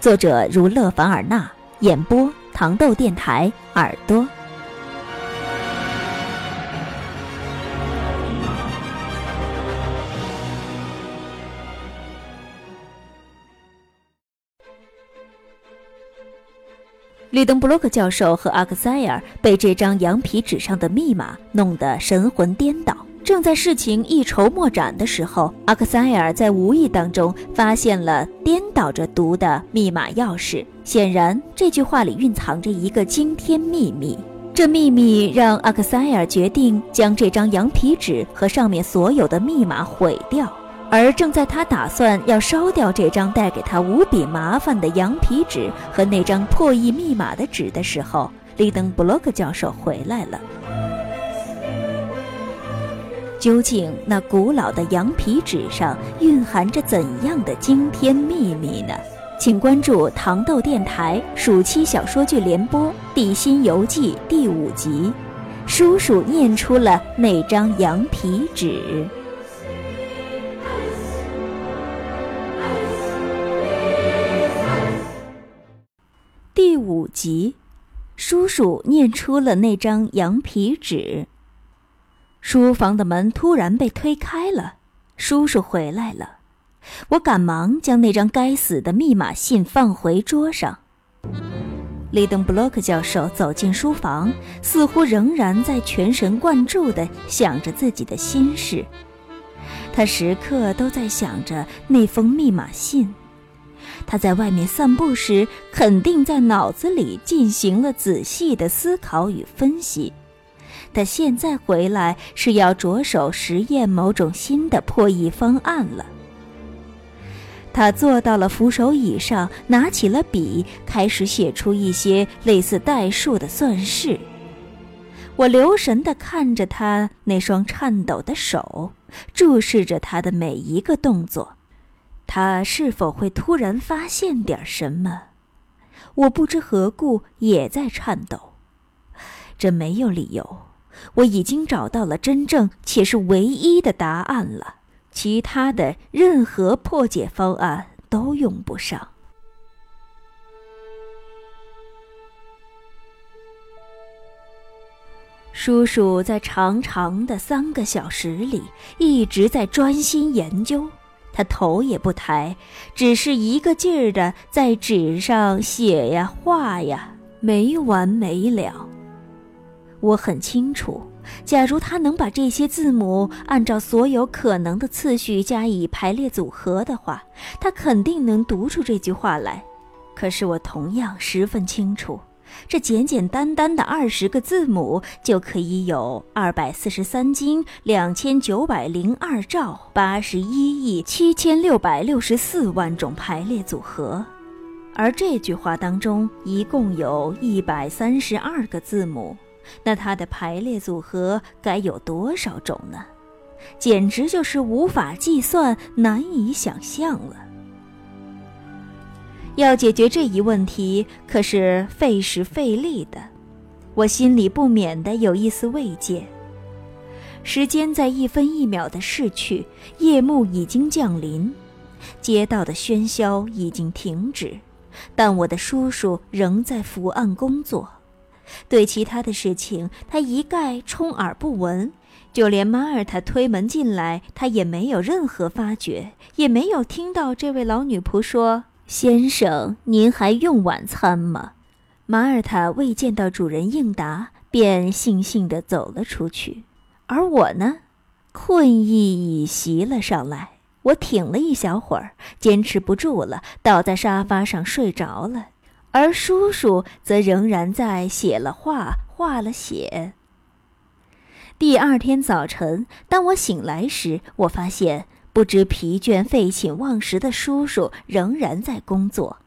作者如勒凡尔纳，演播糖豆电台耳朵。吕登布洛克教授和阿克塞尔被这张羊皮纸上的密码弄得神魂颠倒。正在事情一筹莫展的时候，阿克塞尔在无意当中发现了颠倒着读的密码钥匙。显然，这句话里蕴藏着一个惊天秘密。这秘密让阿克塞尔决定将这张羊皮纸和上面所有的密码毁掉。而正在他打算要烧掉这张带给他无比麻烦的羊皮纸和那张破译密码的纸的时候，利登布洛克教授回来了。究竟那古老的羊皮纸上蕴含着怎样的惊天秘密呢？请关注糖豆电台暑期小说剧联播《地心游记》第五集。叔叔念出了那张羊皮纸。第五集，叔叔念出了那张羊皮纸。书房的门突然被推开了，叔叔回来了。我赶忙将那张该死的密码信放回桌上。利登布洛克教授走进书房，似乎仍然在全神贯注地想着自己的心事。他时刻都在想着那封密码信。他在外面散步时，肯定在脑子里进行了仔细的思考与分析。他现在回来是要着手实验某种新的破译方案了。他坐到了扶手椅上，拿起了笔，开始写出一些类似代数的算式。我留神地看着他那双颤抖的手，注视着他的每一个动作。他是否会突然发现点什么？我不知何故也在颤抖。这没有理由。我已经找到了真正且是唯一的答案了，其他的任何破解方案都用不上。叔叔在长长的三个小时里一直在专心研究，他头也不抬，只是一个劲儿的在纸上写呀画呀，没完没了。我很清楚，假如他能把这些字母按照所有可能的次序加以排列组合的话，他肯定能读出这句话来。可是我同样十分清楚，这简简单单的二十个字母就可以有二百四十三经两千九百零二兆八十一亿七千六百六十四万种排列组合，而这句话当中一共有一百三十二个字母。那它的排列组合该有多少种呢？简直就是无法计算、难以想象了。要解决这一问题，可是费时费力的。我心里不免的有一丝慰藉。时间在一分一秒的逝去，夜幕已经降临，街道的喧嚣已经停止，但我的叔叔仍在伏案工作。对其他的事情，他一概充耳不闻，就连马尔塔推门进来，他也没有任何发觉，也没有听到这位老女仆说：“先生，您还用晚餐吗？”马尔塔未见到主人应答，便悻悻地走了出去。而我呢，困意已袭了上来，我挺了一小会儿，坚持不住了，倒在沙发上睡着了。而叔叔则仍然在写了画，画了写。第二天早晨，当我醒来时，我发现不知疲倦、废寝忘食的叔叔仍然在工作。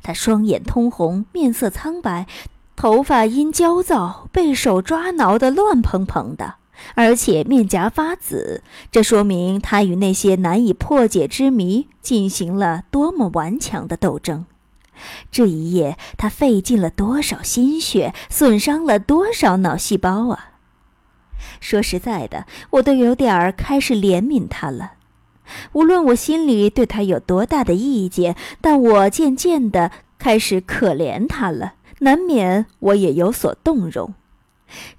他双眼通红，面色苍白，头发因焦躁被手抓挠得乱蓬蓬的，而且面颊发紫。这说明他与那些难以破解之谜进行了多么顽强的斗争。这一夜，他费尽了多少心血，损伤了多少脑细胞啊！说实在的，我都有点儿开始怜悯他了。无论我心里对他有多大的意见，但我渐渐的开始可怜他了，难免我也有所动容。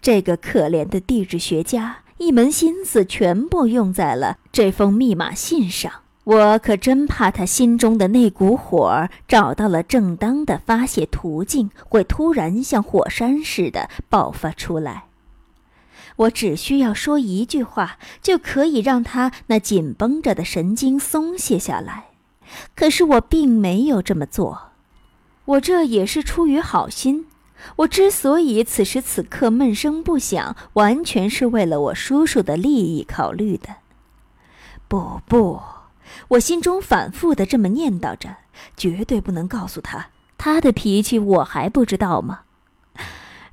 这个可怜的地质学家，一门心思全部用在了这封密码信上。我可真怕他心中的那股火找到了正当的发泄途径，会突然像火山似的爆发出来。我只需要说一句话，就可以让他那紧绷着的神经松懈下来。可是我并没有这么做，我这也是出于好心。我之所以此时此刻闷声不响，完全是为了我叔叔的利益考虑的。不不。我心中反复的这么念叨着，绝对不能告诉他，他的脾气我还不知道吗？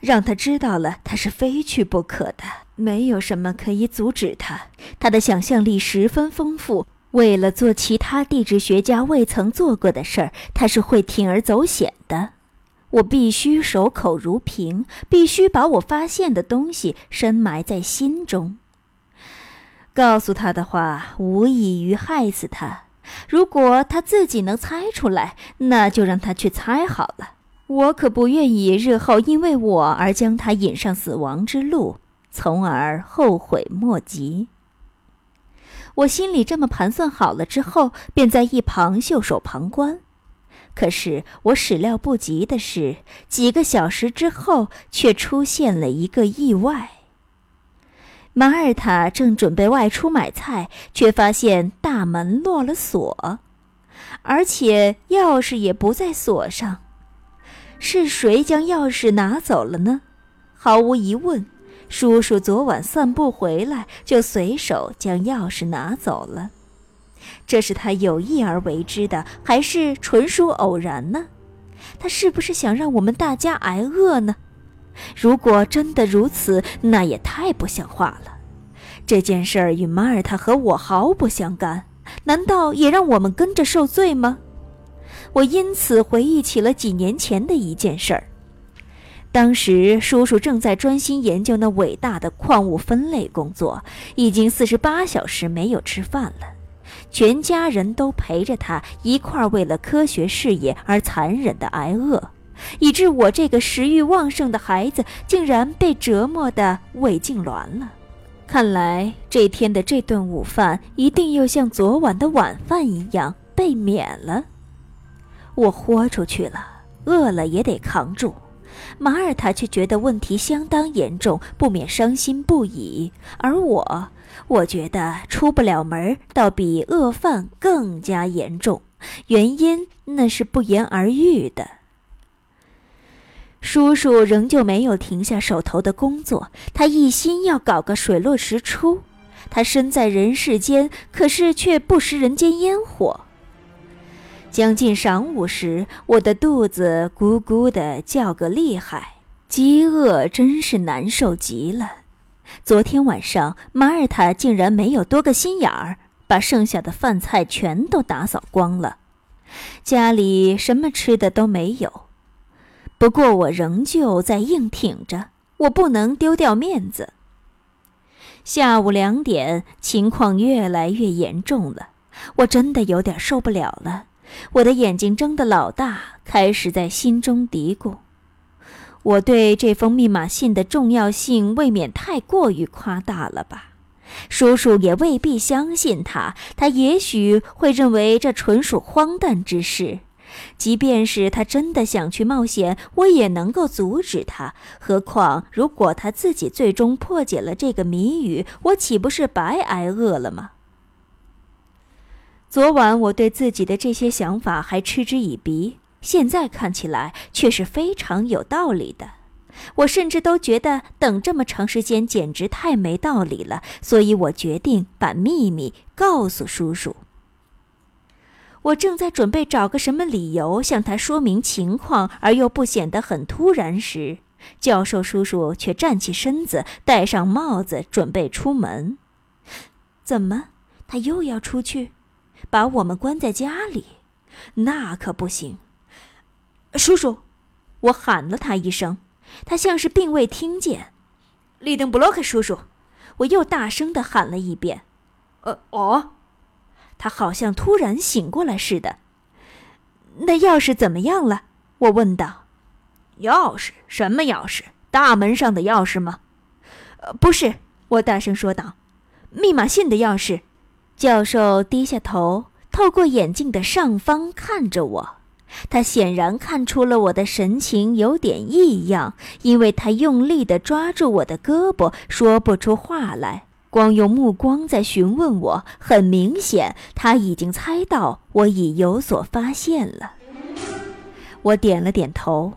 让他知道了，他是非去不可的，没有什么可以阻止他。他的想象力十分丰富，为了做其他地质学家未曾做过的事儿，他是会铤而走险的。我必须守口如瓶，必须把我发现的东西深埋在心中。告诉他的话无异于害死他。如果他自己能猜出来，那就让他去猜好了。我可不愿意日后因为我而将他引上死亡之路，从而后悔莫及。我心里这么盘算好了之后，便在一旁袖手旁观。可是我始料不及的是，几个小时之后却出现了一个意外。马尔塔正准备外出买菜，却发现大门落了锁，而且钥匙也不在锁上。是谁将钥匙拿走了呢？毫无疑问，叔叔昨晚散步回来就随手将钥匙拿走了。这是他有意而为之的，还是纯属偶然呢？他是不是想让我们大家挨饿呢？如果真的如此，那也太不像话了。这件事儿与马尔塔和我毫不相干，难道也让我们跟着受罪吗？我因此回忆起了几年前的一件事儿。当时叔叔正在专心研究那伟大的矿物分类工作，已经四十八小时没有吃饭了，全家人都陪着他一块儿为了科学事业而残忍的挨饿。以致我这个食欲旺盛的孩子竟然被折磨得胃痉挛了。看来这天的这顿午饭一定又像昨晚的晚饭一样被免了。我豁出去了，饿了也得扛住。马尔塔却觉得问题相当严重，不免伤心不已。而我，我觉得出不了门倒比饿饭更加严重。原因那是不言而喻的。叔叔仍旧没有停下手头的工作，他一心要搞个水落石出。他身在人世间，可是却不食人间烟火。将近晌午时，我的肚子咕咕的叫个厉害，饥饿真是难受极了。昨天晚上，马尔塔竟然没有多个心眼儿，把剩下的饭菜全都打扫光了，家里什么吃的都没有。不过我仍旧在硬挺着，我不能丢掉面子。下午两点，情况越来越严重了，我真的有点受不了了。我的眼睛睁得老大，开始在心中嘀咕：我对这封密码信的重要性未免太过于夸大了吧？叔叔也未必相信他，他也许会认为这纯属荒诞之事。即便是他真的想去冒险，我也能够阻止他。何况，如果他自己最终破解了这个谜语，我岂不是白挨饿了吗？昨晚我对自己的这些想法还嗤之以鼻，现在看起来却是非常有道理的。我甚至都觉得等这么长时间简直太没道理了，所以我决定把秘密告诉叔叔。我正在准备找个什么理由向他说明情况，而又不显得很突然时，教授叔叔却站起身子，戴上帽子，准备出门。怎么，他又要出去，把我们关在家里？那可不行！叔叔，我喊了他一声，他像是并未听见。利登布洛克叔叔，我又大声的喊了一遍。呃，哦。他好像突然醒过来似的。那钥匙怎么样了？我问道。钥匙？什么钥匙？大门上的钥匙吗？呃，不是。我大声说道。密码信的钥匙。教授低下头，透过眼镜的上方看着我。他显然看出了我的神情有点异样，因为他用力地抓住我的胳膊，说不出话来。光用目光在询问我，很明显他已经猜到我已有所发现了。我点了点头，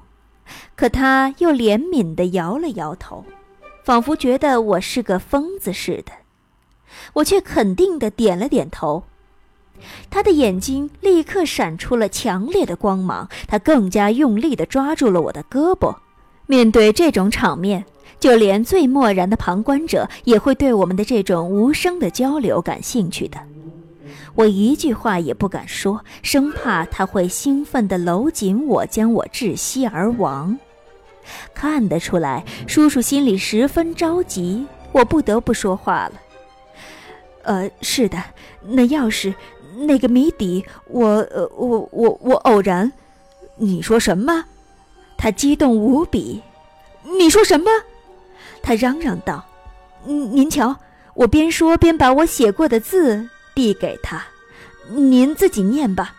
可他又怜悯地摇了摇头，仿佛觉得我是个疯子似的。我却肯定地点了点头。他的眼睛立刻闪出了强烈的光芒，他更加用力地抓住了我的胳膊。面对这种场面。就连最漠然的旁观者也会对我们的这种无声的交流感兴趣的。我一句话也不敢说，生怕他会兴奋地搂紧我，将我窒息而亡。看得出来，叔叔心里十分着急。我不得不说话了。呃，是的，那钥匙，那个谜底，我，我，我，我偶然。你说什么？他激动无比。你说什么？他嚷嚷道：“您您瞧，我边说边把我写过的字递给他，您自己念吧。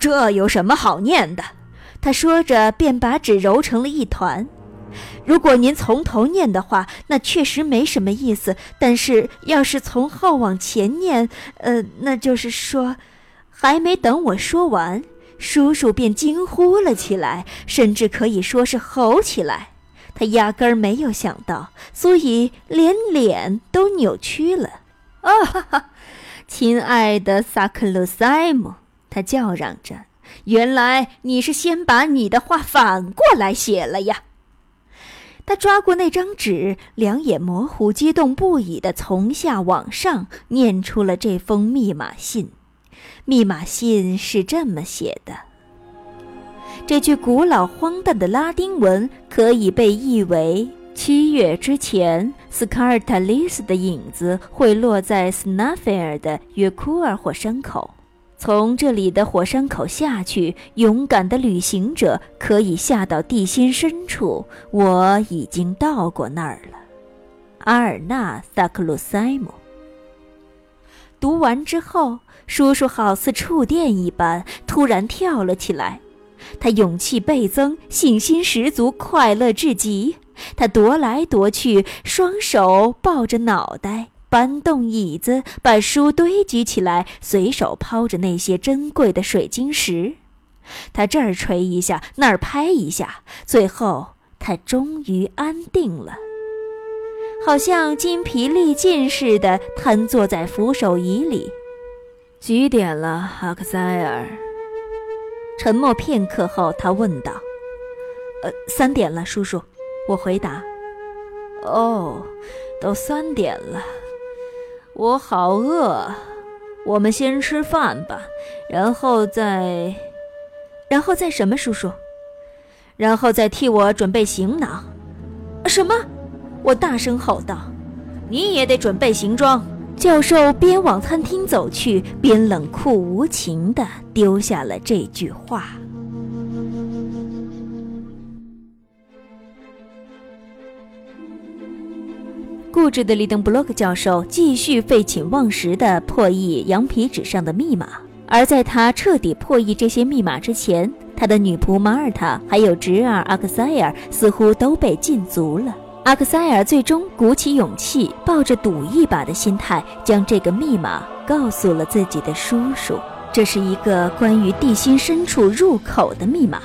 这有什么好念的？”他说着便把纸揉成了一团。如果您从头念的话，那确实没什么意思。但是要是从后往前念，呃，那就是说，还没等我说完，叔叔便惊呼了起来，甚至可以说是吼起来。他压根儿没有想到，所以连脸都扭曲了。啊哈哈！亲爱的萨克鲁塞姆，他叫嚷着：“原来你是先把你的话反过来写了呀！”他抓过那张纸，两眼模糊、激动不已地从下往上念出了这封密码信。密码信是这么写的。这句古老荒诞的拉丁文可以被译为：七月之前，斯卡尔塔利斯的影子会落在斯纳菲尔的约库尔火山口。从这里的火山口下去，勇敢的旅行者可以下到地心深处。我已经到过那儿了。阿尔纳·萨克鲁塞姆。读完之后，叔叔好似触电一般，突然跳了起来。他勇气倍增，信心十足，快乐至极。他踱来踱去，双手抱着脑袋，搬动椅子，把书堆积起来，随手抛着那些珍贵的水晶石。他这儿捶一下，那儿拍一下，最后他终于安定了，好像筋疲力尽似的，瘫坐在扶手椅里。几点了，阿克塞尔？沉默片刻后，他问道：“呃，三点了，叔叔。”我回答：“哦，都三点了，我好饿。我们先吃饭吧，然后再……然后再什么，叔叔？然后再替我准备行囊。什么？”我大声吼道：“你也得准备行装。”教授边往餐厅走去，边冷酷无情地丢下了这句话。固执的里登布洛克教授继续废寝忘食地破译羊皮纸上的密码，而在他彻底破译这些密码之前，他的女仆马尔塔还有侄儿阿克塞尔似乎都被禁足了。阿克塞尔最终鼓起勇气，抱着赌一把的心态，将这个密码告诉了自己的叔叔。这是一个关于地心深处入口的密码。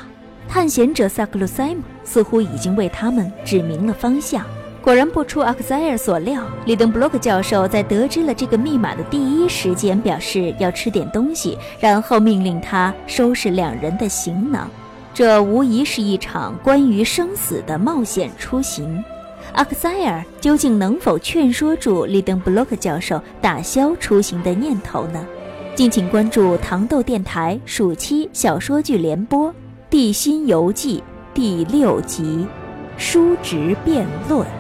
探险者萨克鲁塞姆似乎已经为他们指明了方向。果然不出阿克塞尔所料，里登布洛克教授在得知了这个密码的第一时间，表示要吃点东西，然后命令他收拾两人的行囊。这无疑是一场关于生死的冒险出行。阿克塞尔究竟能否劝说住利登布洛克教授打消出行的念头呢？敬请关注糖豆电台暑期小说剧联播《地心游记》第六集：叔侄辩论。